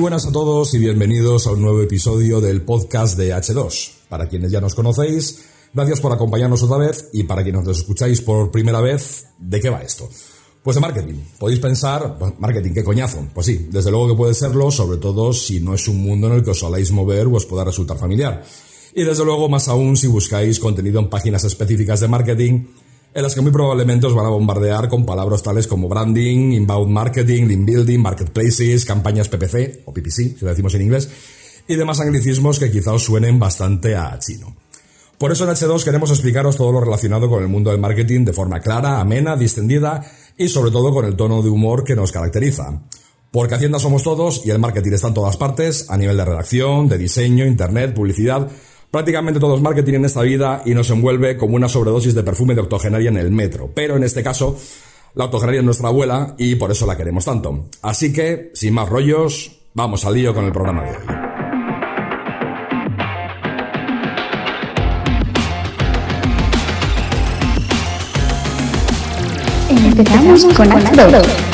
buenas a todos y bienvenidos a un nuevo episodio del podcast de H2. Para quienes ya nos conocéis, gracias por acompañarnos otra vez y para quienes nos escucháis por primera vez, ¿de qué va esto? Pues de marketing. Podéis pensar, marketing, qué coñazo. Pues sí, desde luego que puede serlo, sobre todo si no es un mundo en el que os soláis mover o os pueda resultar familiar. Y desde luego más aún si buscáis contenido en páginas específicas de marketing en las que muy probablemente os van a bombardear con palabras tales como branding, inbound marketing, link building, marketplaces, campañas PPC o PPC, si lo decimos en inglés, y demás anglicismos que quizá os suenen bastante a chino. Por eso en H2 queremos explicaros todo lo relacionado con el mundo del marketing de forma clara, amena, distendida y sobre todo con el tono de humor que nos caracteriza. Porque Hacienda somos todos y el marketing está en todas partes, a nivel de redacción, de diseño, internet, publicidad, Prácticamente todo es marketing en esta vida y nos envuelve como una sobredosis de perfume de octogenaria en el metro. Pero en este caso, la octogenaria es nuestra abuela y por eso la queremos tanto. Así que, sin más rollos, vamos al lío con el programa de hoy. Empezamos con H2.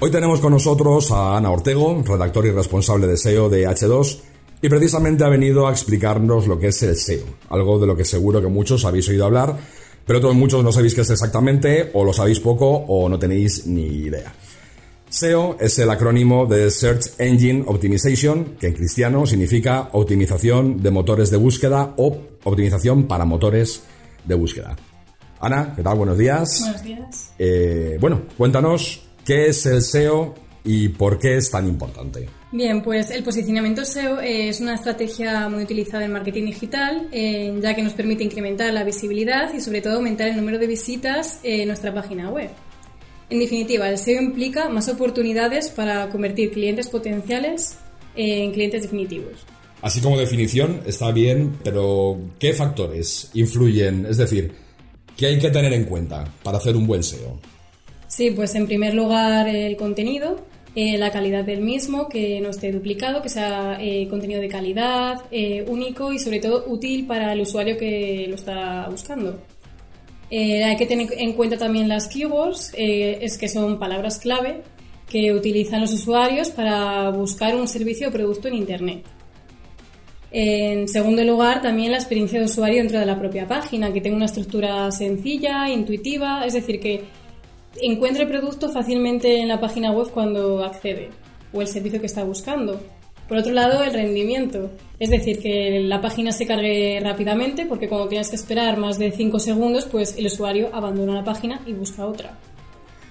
Hoy tenemos con nosotros a Ana Ortego, redactor y responsable de SEO de H2, y precisamente ha venido a explicarnos lo que es el SEO, algo de lo que seguro que muchos habéis oído hablar, pero otros muchos no sabéis qué es exactamente, o lo sabéis poco, o no tenéis ni idea. SEO es el acrónimo de Search Engine Optimization, que en cristiano significa optimización de motores de búsqueda o optimización para motores de búsqueda. Ana, ¿qué tal? Buenos días. Buenos días. Eh, bueno, cuéntanos qué es el SEO y por qué es tan importante. Bien, pues el posicionamiento SEO es una estrategia muy utilizada en marketing digital, eh, ya que nos permite incrementar la visibilidad y sobre todo aumentar el número de visitas en nuestra página web. En definitiva, el SEO implica más oportunidades para convertir clientes potenciales en clientes definitivos. Así como definición está bien, pero ¿qué factores influyen? Es decir, ¿qué hay que tener en cuenta para hacer un buen SEO? Sí, pues en primer lugar el contenido, eh, la calidad del mismo, que no esté duplicado, que sea eh, contenido de calidad, eh, único y sobre todo útil para el usuario que lo está buscando. hay que tener en cuenta también las keywords, es que son palabras clave que utilizan los usuarios para buscar un servicio o producto en Internet. En segundo lugar, también la experiencia de usuario dentro de la propia página, que tenga una estructura sencilla, intuitiva, es decir, que encuentre el producto fácilmente en la página web cuando accede o el servicio que está buscando. Por otro lado, el rendimiento, es decir, que la página se cargue rápidamente porque cuando tienes que esperar más de 5 segundos, pues el usuario abandona la página y busca otra.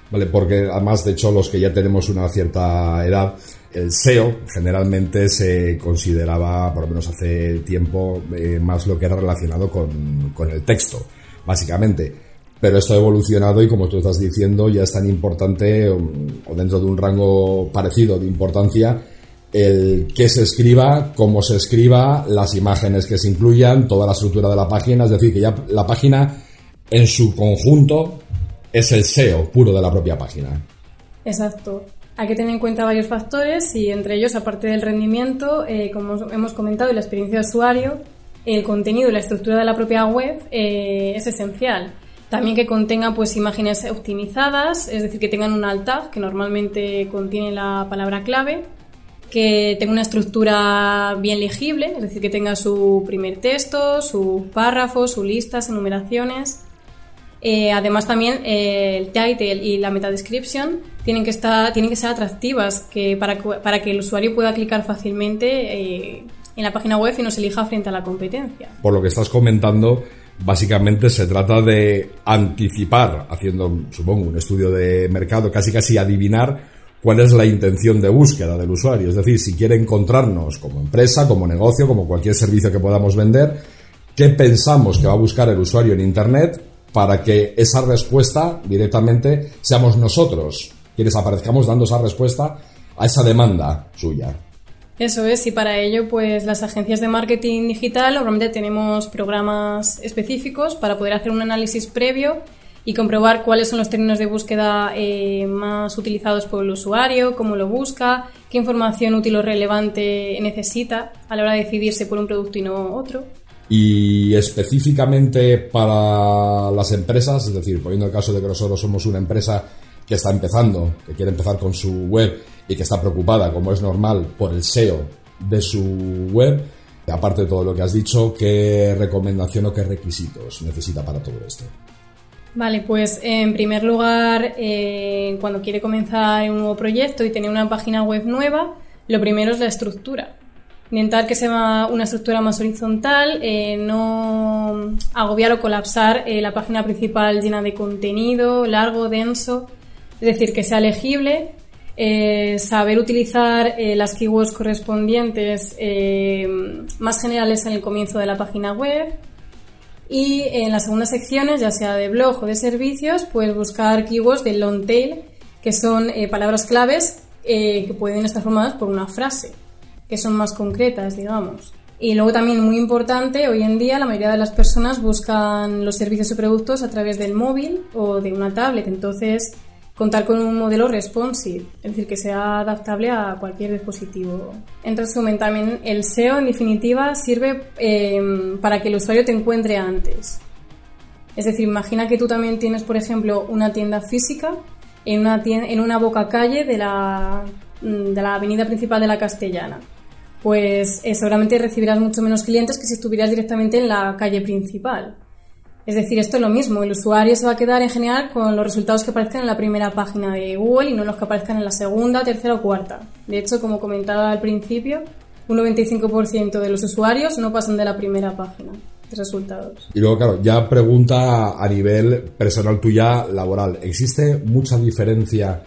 Vale, porque además, de hecho, los que ya tenemos una cierta edad, el SEO generalmente se consideraba, por lo menos hace tiempo, eh, más lo que era relacionado con, con el texto, básicamente pero esto ha evolucionado y como tú estás diciendo ya es tan importante o dentro de un rango parecido de importancia el que se escriba, cómo se escriba, las imágenes que se incluyan, toda la estructura de la página, es decir, que ya la página en su conjunto es el SEO puro de la propia página. Exacto. Hay que tener en cuenta varios factores y entre ellos, aparte del rendimiento, eh, como hemos comentado, y la experiencia de usuario, el contenido y la estructura de la propia web eh, es esencial. También que contenga pues imágenes optimizadas, es decir, que tengan un alt tag que normalmente contiene la palabra clave, que tenga una estructura bien legible, es decir, que tenga su primer texto, sus párrafos, sus listas, enumeraciones. Eh, además también eh, el title y la meta description tienen que estar, tienen que ser atractivas, que para, para que el usuario pueda clicar fácilmente eh, en la página web y nos elija frente a la competencia. Por lo que estás comentando, Básicamente se trata de anticipar, haciendo, supongo, un estudio de mercado, casi casi adivinar cuál es la intención de búsqueda del usuario. Es decir, si quiere encontrarnos como empresa, como negocio, como cualquier servicio que podamos vender, qué pensamos que va a buscar el usuario en Internet para que esa respuesta directamente seamos nosotros quienes aparezcamos dando esa respuesta a esa demanda suya. Eso es, y para ello, pues las agencias de marketing digital normalmente tenemos programas específicos para poder hacer un análisis previo y comprobar cuáles son los términos de búsqueda eh, más utilizados por el usuario, cómo lo busca, qué información útil o relevante necesita a la hora de decidirse por un producto y no otro. Y específicamente para las empresas, es decir, poniendo el caso de que nosotros somos una empresa que está empezando, que quiere empezar con su web y que está preocupada, como es normal, por el SEO de su web, aparte de todo lo que has dicho, ¿qué recomendación o qué requisitos necesita para todo esto? Vale, pues en primer lugar, eh, cuando quiere comenzar un nuevo proyecto y tener una página web nueva, lo primero es la estructura. Intentar que sea una estructura más horizontal, eh, no agobiar o colapsar eh, la página principal llena de contenido largo, denso, es decir, que sea legible, saber utilizar las keywords correspondientes más generales en el comienzo de la página web, y en las segundas secciones, ya sea de blog o de servicios, pues buscar keywords de long tail, que son eh, palabras claves eh, que pueden estar formadas por una frase, que son más concretas, digamos. Y luego también muy importante, hoy en día la mayoría de las personas buscan los servicios o productos a través del móvil o de una tablet, entonces contar con un modelo responsive, es decir, que sea adaptable a cualquier dispositivo. En resumen, también el SEO en definitiva sirve eh, para que el usuario te encuentre antes. Es decir, imagina que tú también tienes, por ejemplo, una tienda física en una, boca calle de la, de la avenida principal de la Castellana. Pues eh, seguramente recibirás mucho menos clientes que si estuvieras directamente en la calle principal. Es decir, esto es lo mismo, el usuario se va a quedar en general con los resultados que aparezcan en la primera página de Google y no los que aparezcan en la segunda, tercera o cuarta. De hecho, como comentaba al principio, un 95% de los usuarios no pasan de la primera página de resultados. Y luego, claro, ya pregunta a nivel personal tuya laboral. ¿Existe mucha diferencia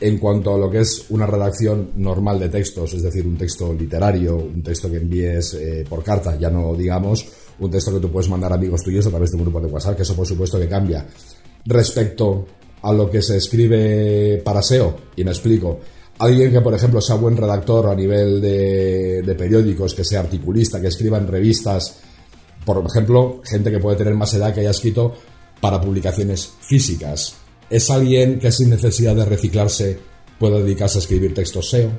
en cuanto a lo que es una redacción normal de textos, es decir, un texto literario, un texto que envíes eh, por carta, ya no digamos un texto que tú puedes mandar a amigos tuyos a través de un grupo de WhatsApp, que eso por supuesto que cambia. Respecto a lo que se escribe para SEO, y me explico, alguien que por ejemplo sea buen redactor a nivel de, periódicos, que sea articulista, que escriba en revistas, por ejemplo, gente que puede tener más edad que haya escrito para publicaciones físicas. ¿Es alguien que sin necesidad de reciclarse puede dedicarse a escribir textos SEO?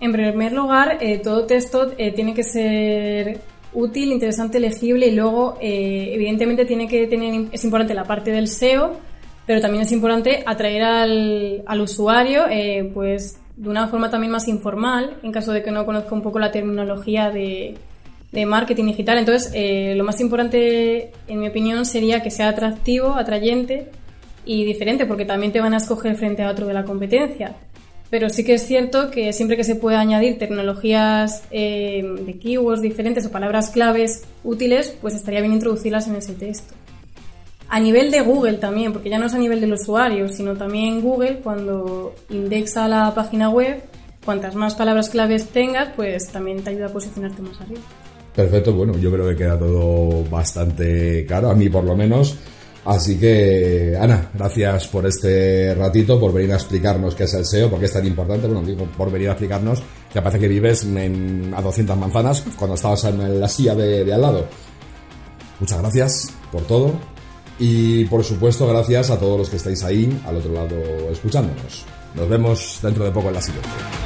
En primer lugar, eh, todo texto eh, tiene que ser útil, interesante, legible y luego, eh, evidentemente, tiene que tener, es importante la parte del SEO, pero también es importante atraer al, al usuario, pues, de una forma también más informal, en caso de que no conozca un poco la terminología de, de marketing digital. Entonces, lo más importante, en mi opinión, sería que sea atractivo, atrayente y diferente, porque también te van a escoger frente a otro de la competencia. Pero sí que es cierto que siempre que se pueda añadir tecnologías eh, de keywords diferentes o palabras claves útiles, pues estaría bien introducirlas en ese texto. A nivel de Google también, porque ya no es a nivel del usuario, sino también Google cuando indexa la página web, cuantas más palabras claves tengas, pues también te ayuda a posicionarte más arriba. Perfecto, bueno, yo creo que queda todo bastante claro, a mí por lo menos. Así que, Ana, gracias por este ratito, por venir a explicarnos qué es el SEO, por qué es tan importante. Bueno, digo, por venir a explicarnos que parece que vives a 200 manzanas cuando estabas en la silla de, de al lado. Muchas gracias por todo. Y por supuesto, gracias a todos los que estáis ahí al otro lado escuchándonos. Nos vemos dentro de poco en la siguiente.